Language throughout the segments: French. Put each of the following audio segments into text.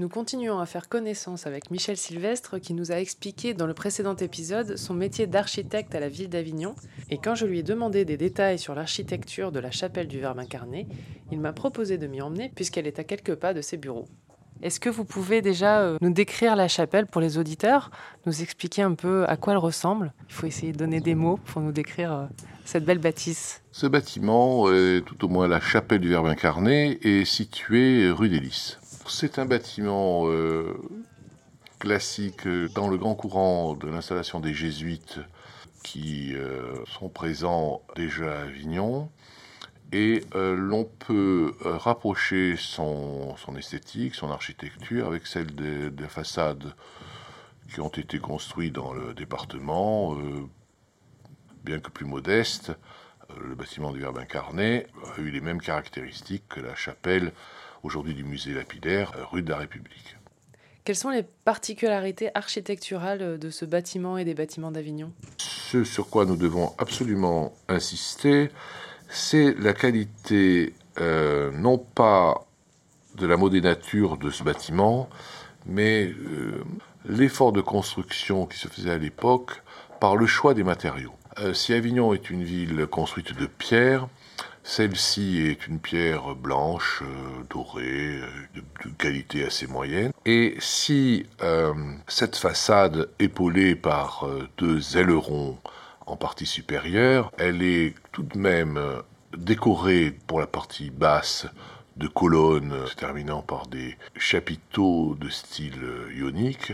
Nous continuons à faire connaissance avec Michel Sylvestre qui nous a expliqué dans le précédent épisode son métier d'architecte à la ville d'Avignon. Et quand je lui ai demandé des détails sur l'architecture de la chapelle du Verbe incarné, il m'a proposé de m'y emmener puisqu'elle est à quelques pas de ses bureaux. Est-ce que vous pouvez déjà euh, nous décrire la chapelle pour les auditeurs, nous expliquer un peu à quoi elle ressemble? Il faut essayer de donner des mots pour nous décrire euh, cette belle bâtisse. Ce bâtiment, tout au moins la chapelle du Verbe incarné, est situé rue des Lys. C'est un bâtiment euh, classique dans le grand courant de l'installation des jésuites qui sont présents déjà à Avignon et euh, l'on peut euh, rapprocher son, esthétique, son architecture avec celle des, façades qui ont été construites dans le département, euh, bien que plus modeste. Le bâtiment du Verbe incarné a eu les mêmes caractéristiques que la chapelle aujourd'hui du musée lapidaire, rue de la République. Quelles sont les particularités architecturales de ce bâtiment et des bâtiments d'Avignon? Ce sur quoi nous devons absolument insister, c'est la qualité euh, non pas de la modénature de ce bâtiment, mais euh, l'effort de construction qui se faisait à l'époque par le choix des matériaux. Euh, si Avignon est une ville construite de pierre, celle-ci est une pierre blanche, dorée, de, de, qualité assez moyenne. Et si cette façade épaulée par deux ailerons en partie supérieure, elle est tout de même euh, décorée pour la partie basse de colonnes se terminant par des chapiteaux de style euh, ionique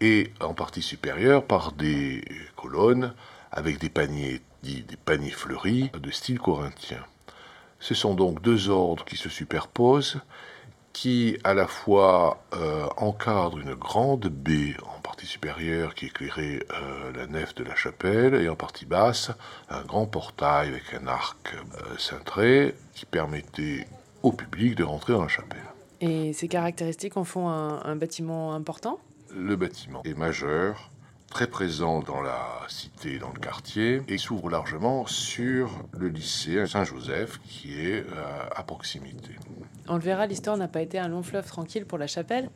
et en partie supérieure par des colonnes avec des paniers des paniers fleuris de style corinthien. Ce sont donc deux ordres qui se superposent qui à la fois euh, encadrent une grande baie en partie supérieure qui éclairait euh, la nef de la chapelle et en partie basse un grand portail avec un arc euh, cintré qui permettait au public de rentrer dans la chapelle. Et ces caractéristiques en font un bâtiment important? Le bâtiment est majeur, très présent dans la cité, dans le quartier, et s'ouvre largement sur le lycée Saint-Joseph qui est euh, à proximité. On le verra, l'histoire n'a pas été un long fleuve tranquille pour la chapelle,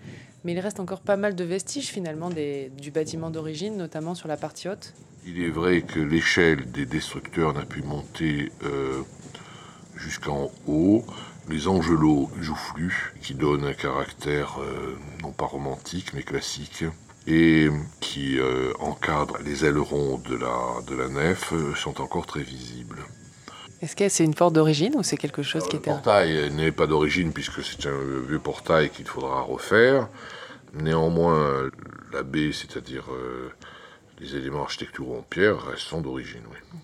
mais il reste encore pas mal de vestiges finalement du bâtiment d'origine, notamment sur la partie haute. Il est vrai que l'échelle des destructeurs n'a pu monter euh, jusqu'en haut. Les angelots joufflus, qui donnent un caractère euh, non pas romantique mais classique et qui euh, encadrent les ailerons de la, de la nef euh, sont encore très visibles. Est-ce que c'est une porte d'origine ou c'est quelque chose qui était... Le portail n'est pas d'origine puisque c'est un vieux portail qu'il faudra refaire. Néanmoins, la baie, c'est-à-dire euh, les éléments architecturaux en pierre, sont d'origine, oui.